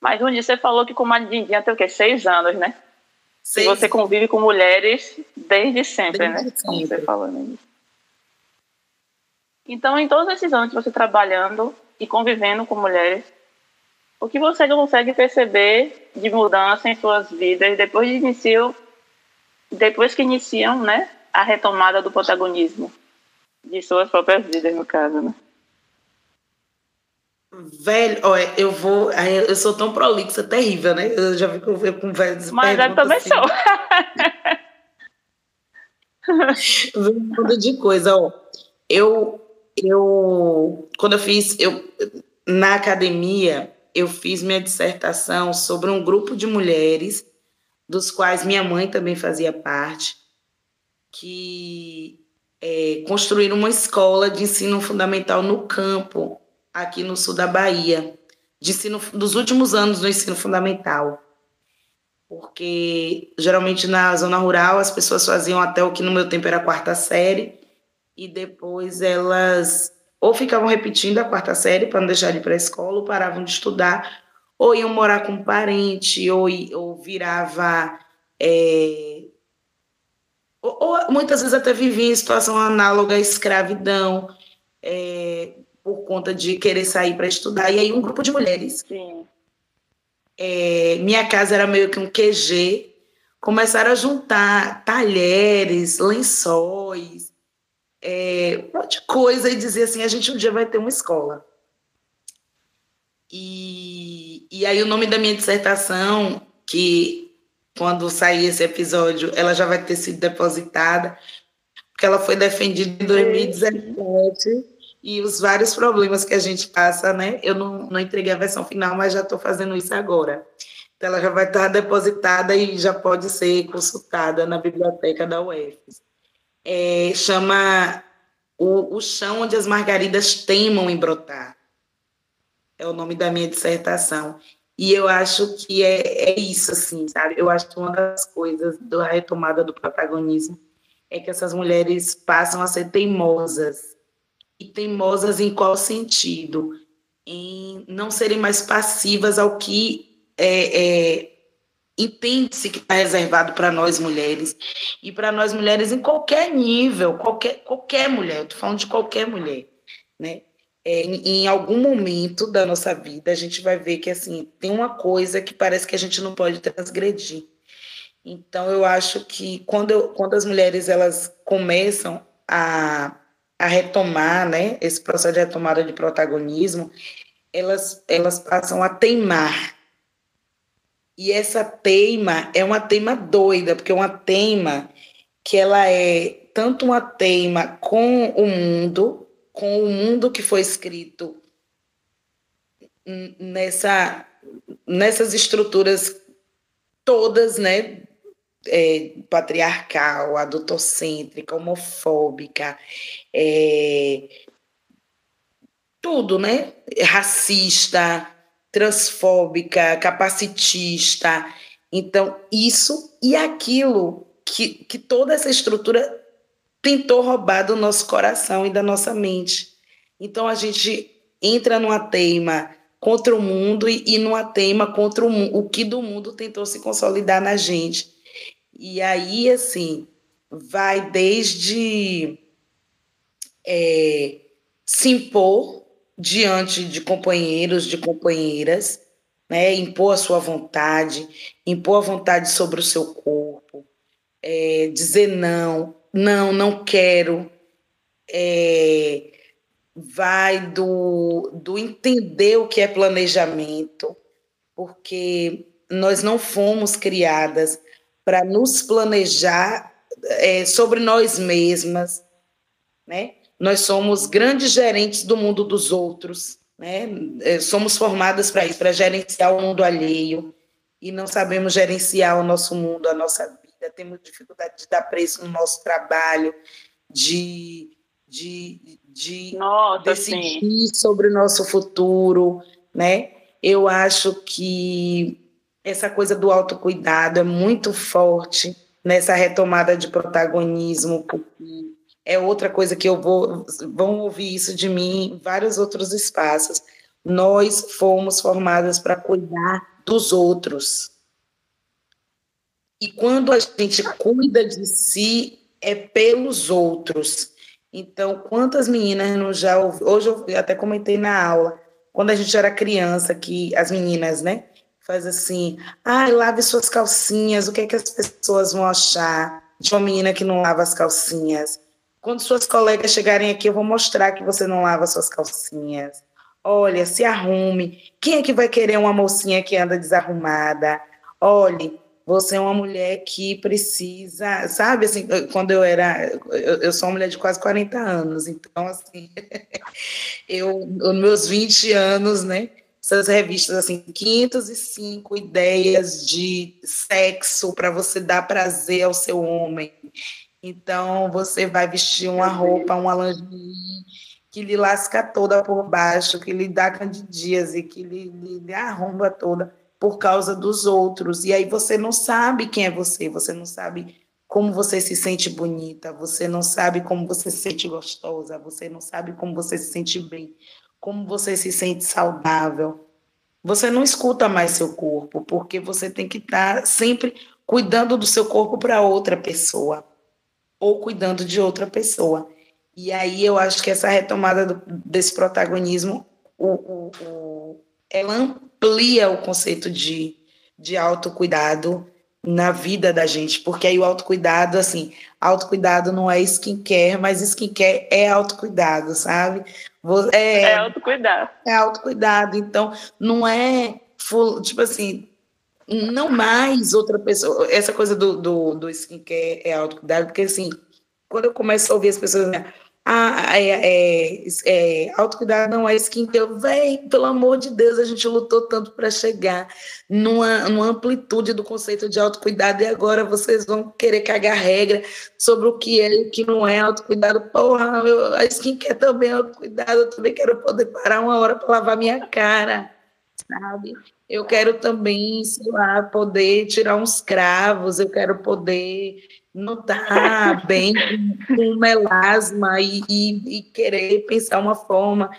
Mas um dia você falou que com a Dindinha tem o quê? Seis anos, né? Seis. E você convive com mulheres desde sempre, desde né? Sempre. Como você falou, né? Então, em todos esses anos que você trabalhando e convivendo com mulheres, o que você consegue perceber de mudança em suas vidas depois de iniciar, depois que iniciam, né, a retomada do protagonismo de suas próprias vidas, no caso, né? Velho, olha, eu vou. Eu sou tão prolixa, terrível, né? Eu já vi que eu vejo com velhos. Mas eu também assim. sou. [LAUGHS] monte de coisa, ó. Eu, eu, quando eu fiz, eu, na academia, eu fiz minha dissertação sobre um grupo de mulheres, dos quais minha mãe também fazia parte, que é, construíram uma escola de ensino fundamental no campo, aqui no sul da Bahia, de ensino, dos últimos anos do ensino fundamental. Porque geralmente na zona rural as pessoas faziam até o que no meu tempo era quarta série, e depois elas ou ficavam repetindo a quarta série para não deixar de ir para a escola, ou paravam de estudar, ou iam morar com um parente, ou, ou virava. É, ou, ou, muitas vezes até vivia em situação análoga à escravidão, é, por conta de querer sair para estudar. E aí, um grupo de mulheres. É, minha casa era meio que um QG, começaram a juntar talheres, lençóis, é, um monte de coisa e dizer assim: a gente um dia vai ter uma escola. E, e aí, o nome da minha dissertação, que quando sair esse episódio, ela já vai ter sido depositada, porque ela foi defendida em 2017 e os vários problemas que a gente passa, né? Eu não, não entreguei a versão final, mas já estou fazendo isso agora. Então, ela já vai estar depositada e já pode ser consultada na biblioteca da UFES é, chama o, o Chão Onde as Margaridas Temam em Brotar. É o nome da minha dissertação. E eu acho que é, é isso, assim, sabe? Eu acho que uma das coisas da retomada do protagonismo é que essas mulheres passam a ser teimosas. E teimosas em qual sentido? Em não serem mais passivas ao que é, é, entende-se que está reservado para nós mulheres e para nós mulheres em qualquer nível, qualquer, qualquer mulher, estou falando de qualquer mulher, né? É, em, em, algum momento da nossa vida a gente vai ver que assim tem uma coisa que parece que a gente não pode transgredir. Então eu acho que quando, eu, quando as mulheres elas começam a, a retomar, né, esse processo de retomada de protagonismo, elas elas passam a teimar e essa teima é uma teima doida, porque é uma teima que ela é tanto uma teima com o mundo, com o mundo que foi escrito nessa, nessas estruturas todas, né, é, patriarcal, adultocêntrica, homofóbica, é, tudo, né, racista, transfóbica, capacitista. Então, isso e aquilo que, que toda essa estrutura tentou roubar do nosso coração e da nossa mente. Então, a gente entra numa teima contra o mundo e, e numa teima contra o, o que do mundo tentou se consolidar na gente. E aí, assim, vai desde é, se impor diante de companheiros, de companheiras, né? impor a sua vontade, impor a vontade sobre o seu corpo, é, dizer não, não, não quero, é, vai do, do entender o que é planejamento, porque nós não fomos criadas para nos planejar é, sobre nós mesmas, né? Nós somos grandes gerentes do mundo dos outros, né? É, somos formadas para isso, para gerenciar o mundo alheio, e não sabemos gerenciar o nosso mundo, a nossa vida, temos dificuldade de dar preço no nosso trabalho, de, de, de Nossa, decidir sim. sobre o nosso futuro, né? Eu acho que essa coisa do autocuidado é muito forte nessa retomada de protagonismo, porque é outra coisa que eu vou vão ouvir isso de mim em vários outros espaços. Nós fomos formadas para cuidar dos outros. E quando a gente cuida de si, é pelos outros. Então, quantas meninas não já ouvi, hoje eu até comentei na aula, quando a gente era criança, que as meninas, né, faz assim, ah, lave suas calcinhas, o que é que as pessoas vão achar de uma menina que não lava as calcinhas? Quando suas colegas chegarem aqui, eu vou mostrar que você não lava suas calcinhas. Olha, se arrume. Quem é que vai querer uma mocinha que anda desarrumada? Olhe, você é uma mulher que precisa, sabe, assim, quando eu era, eu, eu sou uma mulher de quase 40 anos, então, assim, [LAUGHS] eu, nos meus 20 anos, né, essas revistas, assim, 505 ideias de sexo para você dar prazer ao seu homem. Então, você vai vestir uma roupa, uma lingerie que lhe lasca toda por baixo, que lhe dá candidíase, que lhe, lhe, lhe arromba toda por causa dos outros. E aí você não sabe quem é você, você não sabe como você se sente bonita, você não sabe como você se sente gostosa, você não sabe como você se sente bem, como você se sente saudável. Você não escuta mais seu corpo, porque você tem que estar sempre cuidando do seu corpo para outra pessoa ou cuidando de outra pessoa. E aí eu acho que essa retomada do, desse protagonismo, o, o, o, ela amplia o conceito de, de autocuidado na vida da gente, porque aí o autocuidado, assim, autocuidado não é skincare, mas skincare é autocuidado, sabe? É, é autocuidado. É autocuidado, então não é, tipo assim, não mais outra pessoa, essa coisa do, do, do skincare é autocuidado, porque assim, quando eu começo a ouvir as pessoas, né, ah, é, é, é, autocuidado não é skincare. Vem, pelo amor de Deus, a gente lutou tanto para chegar numa, numa amplitude do conceito de autocuidado e agora vocês vão querer cagar regra sobre o que é e o que não é autocuidado. Porra, a skincare também é autocuidado, eu também quero poder parar uma hora para lavar minha cara, sabe? Eu quero também, sei lá, poder tirar uns cravos, eu quero poder não está [LAUGHS] bem com melasma e, e, e, querer pensar uma forma,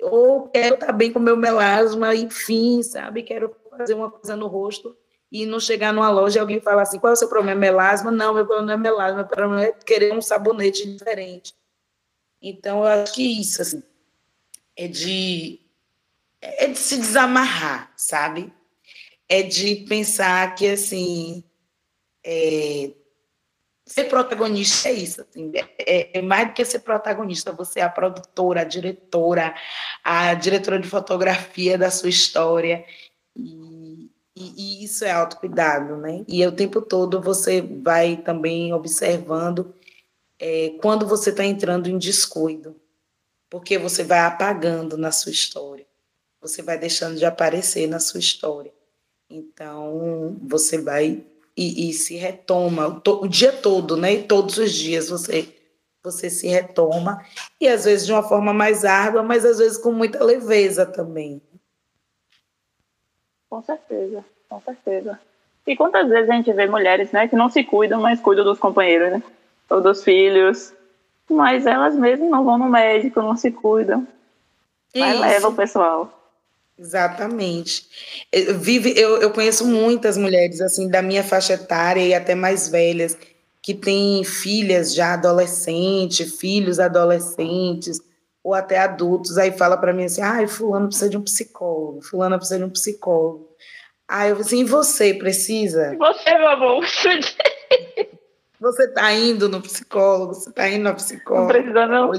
ou quero estar tá bem com meu melasma, enfim, sabe? Quero fazer uma coisa no rosto e não chegar numa loja e alguém falar assim: qual é o seu problema? Melasma? Não, meu problema não é melasma, meu problema é querer um sabonete diferente. Então, eu acho que isso, assim, é de, é de se desamarrar, sabe? É de pensar que, assim, é, ser protagonista é isso, assim, é, é, mais do que ser protagonista, você é a produtora, a diretora, a diretora de fotografia da sua história, e, e, e isso é autocuidado, né? E o tempo todo você vai também observando é, quando você está entrando em descuido, porque você vai apagando na sua história, você vai deixando de aparecer na sua história. Então, você vai e, e se retoma o, o, dia todo, né? E todos os dias você você se retoma e às vezes de uma forma mais árdua, mas às vezes com muita leveza também. Com certeza, com certeza. E quantas vezes a gente vê mulheres, né, que não se cuidam, mas cuidam dos companheiros, né? Ou dos filhos, mas elas mesmas não vão no médico, não se cuidam. Mas leva o pessoal. Exatamente. Eu, vive, eu, eu conheço muitas mulheres assim da minha faixa etária e até mais velhas que têm filhas já adolescentes, filhos adolescentes ou até adultos, aí fala para mim assim: "Ai, fulano precisa de um psicólogo, fulana precisa de um psicólogo". Aí eu falo assim: "E você precisa?" Você, meu amor. [LAUGHS] Você está indo no psicólogo, você está indo na psicóloga. Não precisa não.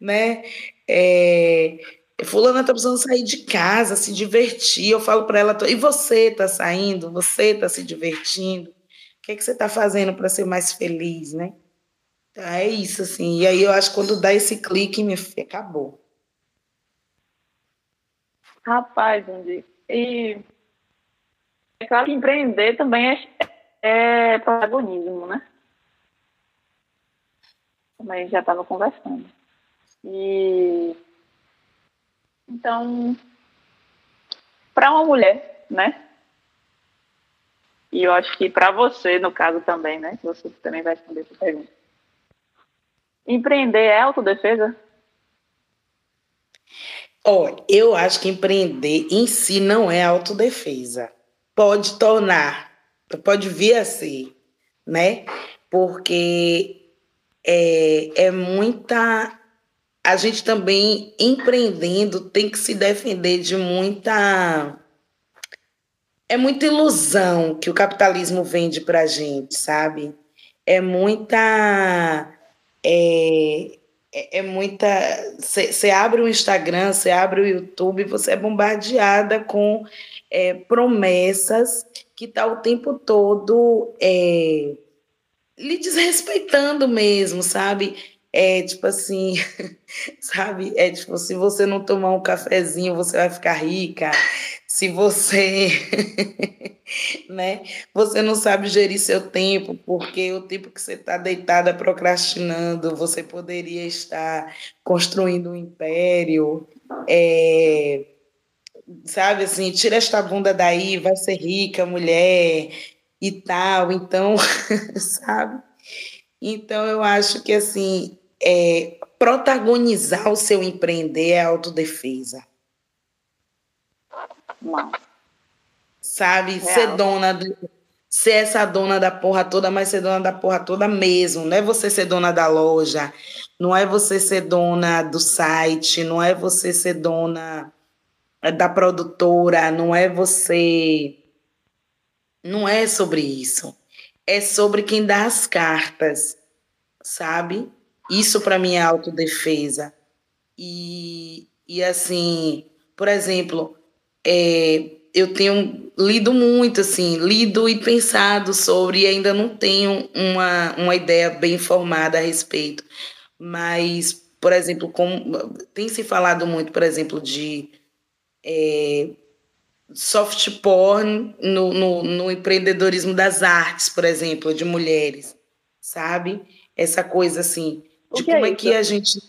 Né? É, Fulana está precisando sair de casa, se divertir. Eu falo para ela, e você está saindo? Você está se divertindo? O que, é que você está fazendo para ser mais feliz, né? Então, é isso, assim. E aí eu acho que quando dá esse clique, minha filha, acabou. Rapaz, Andy, e é claro que empreender também é, é protagonismo, né? Como a gente já estava conversando. E então, para uma mulher, né? E eu acho que para você, no caso também, né? Você também vai responder essa pergunta. Empreender é autodefesa? Olha, eu acho que empreender em si não é autodefesa. Pode tornar, pode vir a ser, né? Porque é, é muita a gente também, empreendendo, tem que se defender de muita. É muita ilusão que o capitalismo vende para gente, sabe? É muita. É, é, é muita. Você abre o Instagram, você abre o YouTube, você é bombardeada com é, promessas que tá o tempo todo é, lhe desrespeitando mesmo, sabe? É tipo assim, [LAUGHS] sabe? É tipo, se você não tomar um cafezinho, você vai ficar rica. Se você, [LAUGHS] né? Você não sabe gerir seu tempo, porque o tempo que você está deitada procrastinando, você poderia estar construindo um império. É, sabe assim, tira esta bunda daí, vai ser rica, mulher e tal. Então, [LAUGHS] sabe? Então eu acho que assim, é, protagonizar o seu empreender é autodefesa. Não. Sabe? Real. Ser dona do, ser essa dona da porra toda, mas ser dona da porra toda mesmo. Não é você ser dona da loja, não é você ser dona do site, não é você ser dona é, da produtora, não é você. Não é sobre isso. É sobre quem dá as cartas, sabe? Isso para mim é autodefesa. E, e assim, por exemplo, é, eu tenho lido muito, assim, lido e pensado sobre, e ainda não tenho uma, uma ideia bem formada a respeito. Mas, por exemplo, como, tem se falado muito, por exemplo, de é, soft porn no, no, no empreendedorismo das artes, por exemplo, de mulheres, sabe? Essa coisa assim de como é, é, que a gente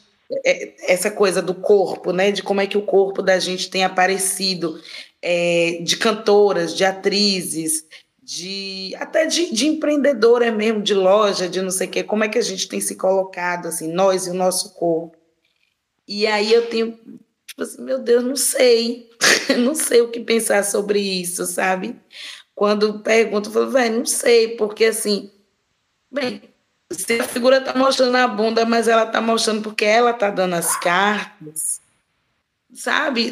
é, essa coisa do corpo, né? De como é que o corpo da gente tem aparecido, é, de cantoras, de atrizes, de até de, de empreendedora mesmo, de loja, de não sei o quê. Como é que a gente tem se colocado assim, nós e o nosso corpo? E aí eu tenho tipo assim, meu Deus, não sei, [LAUGHS] não sei o que pensar sobre isso, sabe? Quando pergunto, eu falo, velho, não sei, porque assim, bem, se a figura está mostrando a bunda, mas ela está mostrando porque ela está dando as cartas, sabe?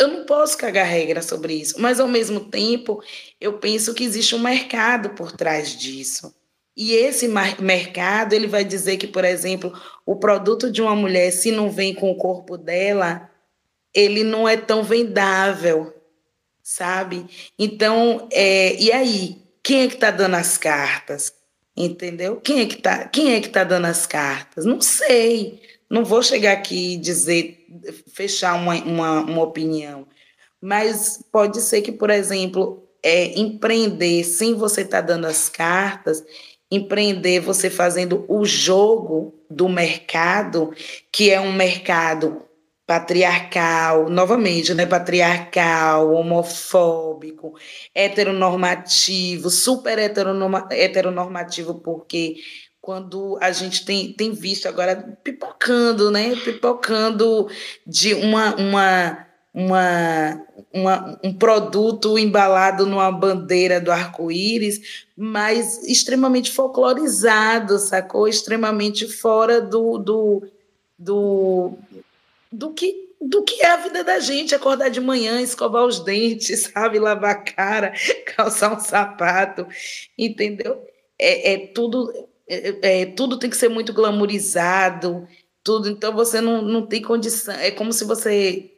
Eu não posso cagar regra sobre isso, mas ao mesmo tempo eu penso que existe um mercado por trás disso. E esse mercado, ele vai dizer que, por exemplo, o produto de uma mulher, se não vem com o corpo dela, ele não é tão vendável, sabe? Então, é, e aí? Quem é que está dando as cartas? Entendeu? Quem é que tá, quem é que tá dando as cartas? Não sei. Não vou chegar aqui e dizer, fechar uma, uma, uma opinião. Mas pode ser que, por exemplo, é, empreender sem você estar tá dando as cartas, empreender você fazendo o jogo do mercado, que é um mercado patriarcal, novamente, né, patriarcal, homofóbico, heteronormativo, super heteronormativo, porque quando a gente tem, tem visto agora pipocando, né, pipocando de uma, uma, uma, uma, um produto embalado numa bandeira do arco-íris, mas extremamente folclorizado, sacou? Extremamente fora do, do, do do que do que é a vida da gente, acordar de manhã, escovar os dentes, [LAUGHS] sabe, lavar a cara, [LAUGHS] calçar um sapato, entendeu? É, é tudo é, é, tudo tem que ser muito glamourizado, tudo, então você não, não tem condição, é como se você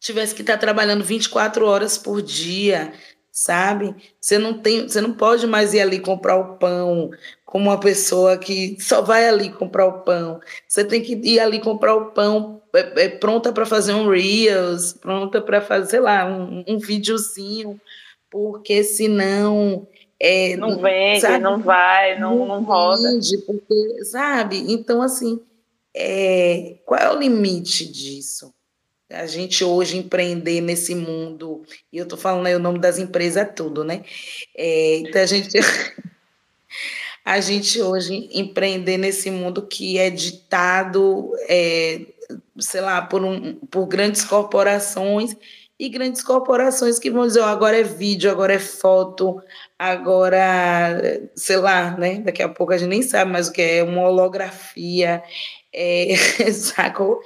tivesse que estar trabalhando 24 horas por dia, sabe? Você não tem, você não pode mais ir ali comprar o pão como uma pessoa que só vai ali comprar o pão. Você tem que ir ali comprar o pão é, é pronta para fazer um reels, pronta para fazer, sei lá, um, um videozinho, porque senão é, não vende, sabe? não vai, não, não, não roda. Vende, porque, sabe? Então, assim, é, qual é o limite disso? A gente hoje empreender nesse mundo, e eu estou falando aí o nome das empresas, é tudo, né? É, então, a gente. [LAUGHS] a gente hoje empreender nesse mundo que é ditado, é, sei lá, por, um, por grandes corporações e grandes corporações que vão dizer, oh, agora é vídeo, agora é foto, agora, sei lá, né? Daqui a pouco a gente nem sabe mais o que é uma holografia, é, [LAUGHS] sacou?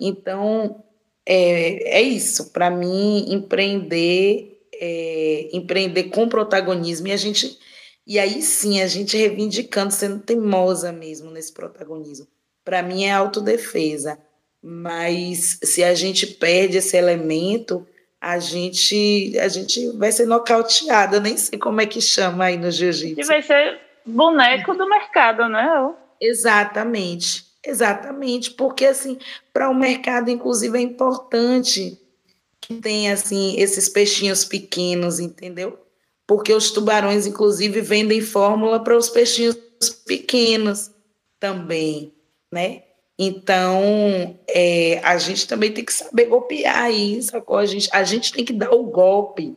Então, é, é isso. Para mim, empreender, é, empreender com protagonismo e a gente e aí sim, a gente reivindicando, sendo teimosa mesmo nesse protagonismo. para mim é autodefesa. Mas se a gente perde esse elemento, a gente a gente vai ser nocauteada, nem sei como é que chama aí no jiu-jitsu. E vai ser boneco do mercado, né? Exatamente. Exatamente, porque assim, para o mercado inclusive é importante que tenha assim esses peixinhos pequenos, entendeu? Porque os tubarões inclusive vendem fórmula para os peixinhos pequenos também, né? Então, é, a gente também tem que saber golpear isso, a gente, a gente tem que dar o golpe,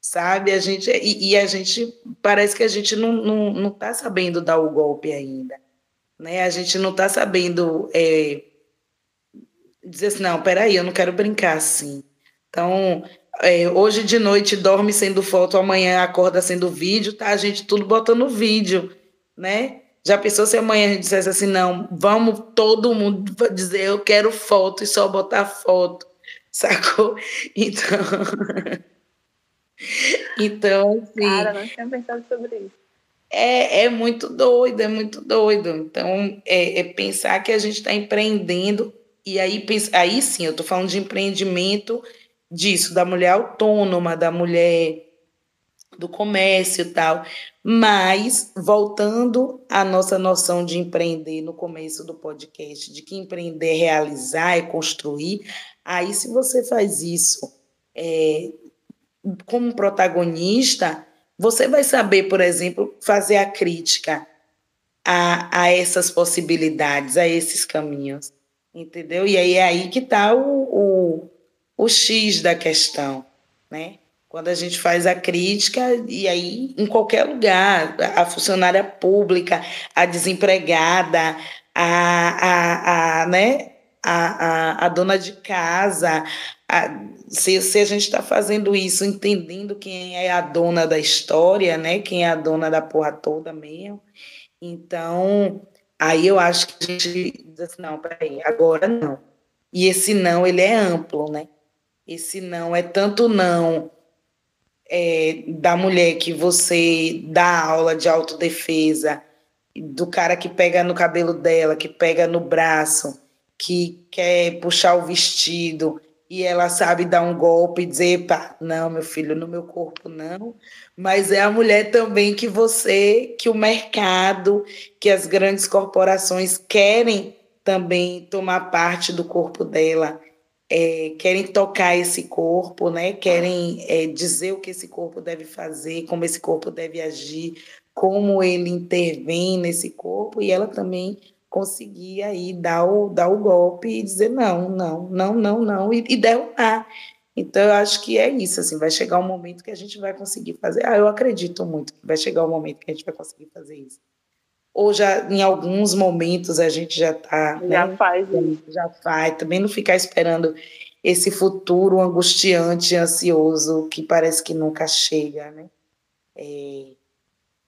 sabe? A gente, e, e a gente, parece que a gente não está não, não tá sabendo dar o golpe ainda, né? A gente não está sabendo é, dizer assim, não, peraí, eu não quero brincar assim. Então, é, hoje de noite dorme sendo foto, amanhã acorda sendo vídeo, tá? A gente tudo botando vídeo, né? Já pensou se amanhã a gente dissesse assim, não, vamos todo mundo dizer eu quero foto e só botar foto, [LAUGHS] sacou? Então. [LAUGHS] então, assim. Cara, não tinha pensado sobre isso. É, é muito doido, é muito doido. Então, é, é pensar que a gente está empreendendo, e aí, aí sim, eu estou falando de empreendimento disso, da mulher autônoma, da mulher do comércio e tal. Mas, voltando à nossa noção de empreender no começo do podcast, de que empreender é realizar, é construir, aí se você faz isso é, como protagonista, você vai saber, por exemplo, fazer a crítica a, a essas possibilidades, a esses caminhos, entendeu? E aí é aí que está o, o, o X da questão, né? Quando a gente faz a crítica, e aí em qualquer lugar, a funcionária pública, a desempregada, a, a, a, né, a, a, a dona de casa, a, se, se a gente está fazendo isso entendendo quem é a dona da história, né, quem é a dona da porra toda mesmo, então aí eu acho que a gente diz assim, não, peraí, agora não. E esse não, ele é amplo, né? Esse não é tanto não é, da mulher que você dá aula de autodefesa, do cara que pega no cabelo dela, que pega no braço, que quer puxar o vestido e ela sabe dar um golpe e dizer, pá, não, meu filho, no meu corpo não. Mas é a mulher também que você, que o mercado, que as grandes corporações querem também tomar parte do corpo dela é, querem tocar esse corpo, né? querem é, dizer o que esse corpo deve fazer, como esse corpo deve agir, como ele intervém nesse corpo, e ela também conseguia aí dar o, dar o golpe e dizer não, não, não, não, não, e, e derrubar. Então, eu acho que é isso, assim, vai chegar um momento que a gente vai conseguir fazer. Ah, eu acredito muito que vai chegar um momento que a gente vai conseguir fazer isso ou já em alguns momentos a gente já está. Já né? faz. Já faz. Também não ficar esperando esse futuro angustiante, ansioso, que parece que nunca chega, né? É,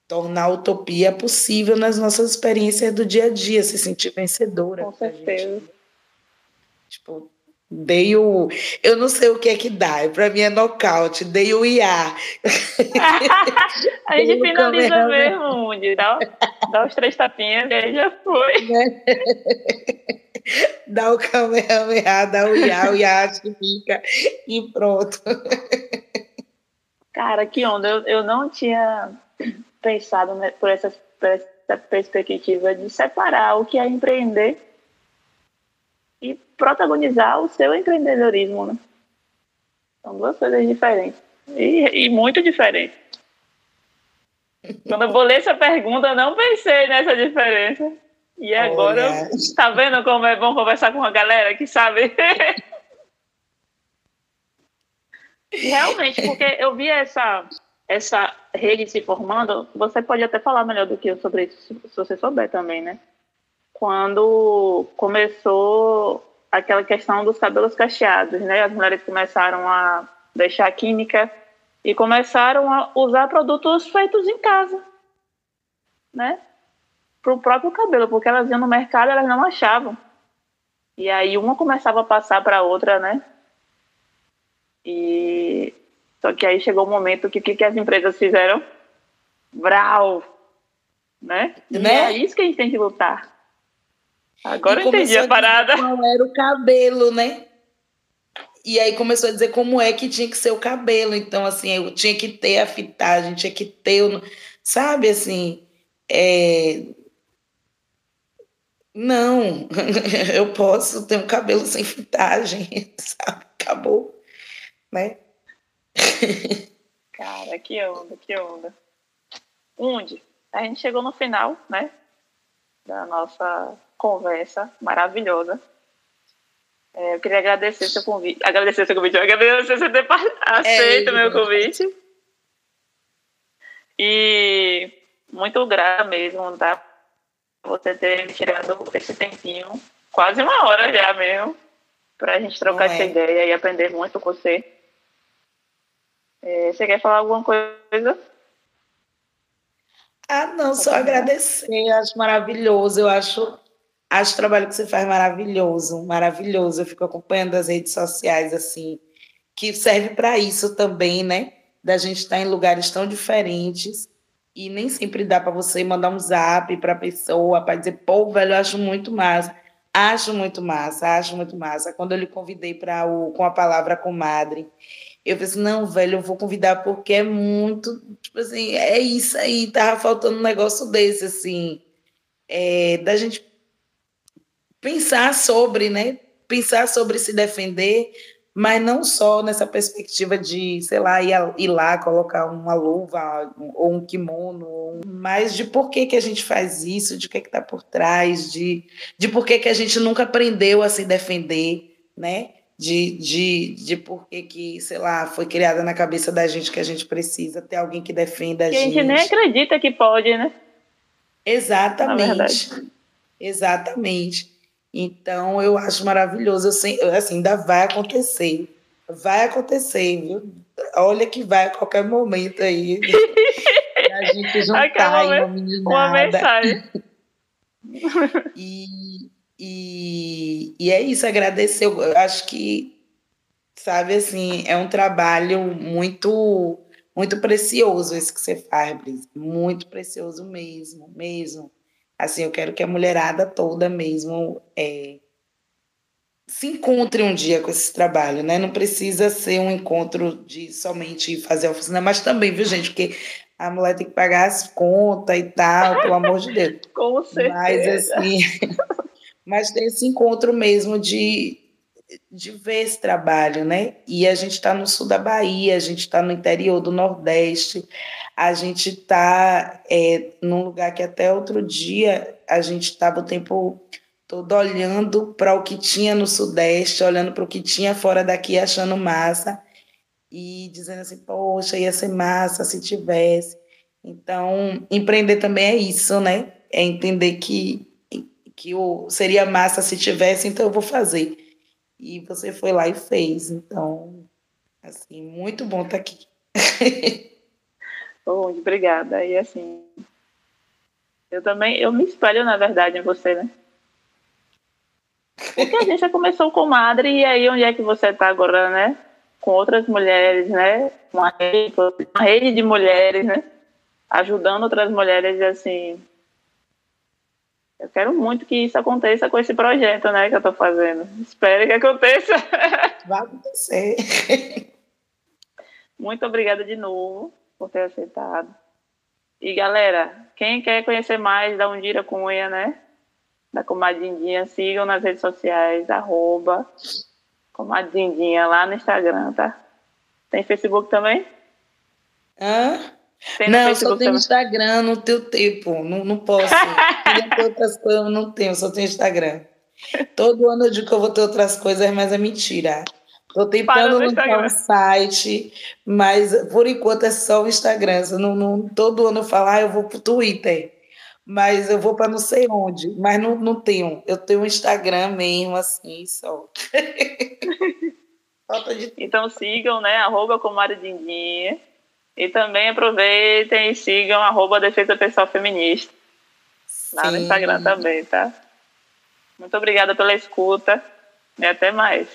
tornar a utopia possível nas nossas experiências do dia a dia, se sentir vencedora. Com certeza. Gente, tipo, Dei o. Eu não sei o que é que dá, para mim é nocaute, dei o IA. [LAUGHS] a gente finaliza mesmo, Mundi. Dá, dá os três tapinhas e aí já foi. dá o Kamehameha, dá o IA, o IA fica e pronto. Cara, que onda. Eu, eu não tinha pensado né, por, essa, por essa perspectiva de separar o que é empreender e protagonizar o seu empreendedorismo, né? São duas coisas diferentes. E, e muito diferentes. Quando eu vou ler essa pergunta, não pensei nessa diferença. E agora, Olha. tá vendo como é bom conversar com uma galera que sabe? [LAUGHS] Realmente, porque eu vi essa, essa rede se formando, você pode até falar melhor do que eu sobre isso, se você souber também, né? Quando começou aquela questão dos cabelos cacheados, né? As mulheres começaram a deixar a química e começaram a usar produtos feitos em casa, né? Para o próprio cabelo, porque elas iam no mercado elas não achavam. E aí uma começava a passar para a outra, né? E só que aí chegou o um momento que o que, que as empresas fizeram? Brau! Né? né? E é isso que a gente tem que lutar Agora eu entendi a parada. Qual era o cabelo, né? E aí começou a dizer como é que tinha que ser o cabelo. Então, assim, eu tinha que ter a fitagem, tinha que ter, o, sabe, assim, é... não, [LAUGHS] eu posso ter um cabelo sem fitagem, [LAUGHS] sabe? Acabou, né? [LAUGHS] Cara, que onda, que onda. Onde? A gente chegou no final, né? Da nossa conversa maravilhosa. É, eu queria agradecer seu convite. Agradecer seu convite. Agradecer você ter aceito o é, meu convite. E muito grata mesmo, tá? Você ter tirado esse tempinho, quase uma hora já mesmo, para a gente trocar essa é. ideia e aprender muito com você. É, você quer falar alguma coisa? Ah, não, só agradecer. Acho maravilhoso. Eu acho Acho o trabalho que você faz maravilhoso, maravilhoso. Eu fico acompanhando as redes sociais, assim, que serve para isso também, né? Da gente estar em lugares tão diferentes e nem sempre dá para você mandar um zap para a pessoa para dizer, pô, velho, eu acho muito massa. Acho muito massa, acho muito massa. Quando eu lhe convidei para o com a palavra comadre, eu falei assim, não, velho, eu vou convidar porque é muito, tipo assim, é isso aí, tava faltando um negócio desse, assim, é, da gente pensar sobre, né? Pensar sobre se defender, mas não só nessa perspectiva de, sei lá, ir, ir lá colocar uma luva ou um kimono, mas de por que, que a gente faz isso, de o que está por trás, de, de por que, que a gente nunca aprendeu a se defender, né? De, de, de por que, que, sei lá, foi criada na cabeça da gente que a gente precisa ter alguém que defenda a gente. a gente nem acredita que pode, né? Exatamente. Exatamente. Então, eu acho maravilhoso. Sei, assim, ainda vai acontecer. Vai acontecer, viu? Olha que vai a qualquer momento aí. [LAUGHS] a gente juntar em uma meninada. Uma mensagem. [LAUGHS] e, e, e é isso, agradecer. Eu acho que, sabe, assim, é um trabalho muito muito precioso esse que você faz, Brisa. Muito precioso mesmo, mesmo. Assim, eu quero que a mulherada toda mesmo é, se encontre um dia com esse trabalho, né? Não precisa ser um encontro de somente fazer oficina, mas também, viu, gente? Porque a mulher tem que pagar as contas e tal, pelo amor de Deus. [LAUGHS] Com certeza. Mas assim, [LAUGHS] mas tem esse encontro mesmo de, de ver esse trabalho, né? E a gente está no sul da Bahia, a gente está no interior do Nordeste, a gente está é, num lugar que até outro dia a gente estava o tempo todo olhando para o que tinha no Sudeste, olhando para o que tinha fora daqui, achando massa e dizendo assim, poxa, ia ser massa se tivesse. Então, empreender também é isso, né? É entender que, que o, seria massa se tivesse, então eu vou fazer. E você foi lá e fez. Então, assim, muito bom estar tá aqui. [LAUGHS] Bom, obrigada. E assim, eu também, eu me espelho, na verdade, em você, né? Porque a gente já começou com madre, e aí onde é que você está agora, né? Com outras mulheres, né? Uma rede, uma rede de mulheres, né? Ajudando outras mulheres, assim. Eu quero muito que isso aconteça com esse projeto, né? Que eu estou fazendo. Espero que aconteça. Vai acontecer. Muito obrigada de novo por ter aceitado. E galera, quem quer conhecer mais da Undira Cunha, né? Da Comadindinha, sigam nas redes sociais, arroba Comadindinha lá no Instagram, tá? Tem Facebook também? Hã? Tem não, Facebook só tenho também. Instagram, não tenho tempo, não, não posso. [LAUGHS] Outras coisas, não tenho, só tenho Instagram. Todo ano eu digo que eu vou ter outras coisas, mas é mentira. Estou tentando montar um site, mas por enquanto é só o Instagram. Eu não, não, todo ano eu falo, ah, eu vou para o Twitter, mas eu vou para não sei onde. Mas não, não tenho. Eu tenho um Instagram mesmo, assim, só. [LAUGHS] de... Então sigam, né? Arroba Dindinha. E também aproveitem e sigam arroba Defesa Pessoal Feminista. Lá Sim. no Instagram também, tá? Muito obrigada pela escuta e até mais.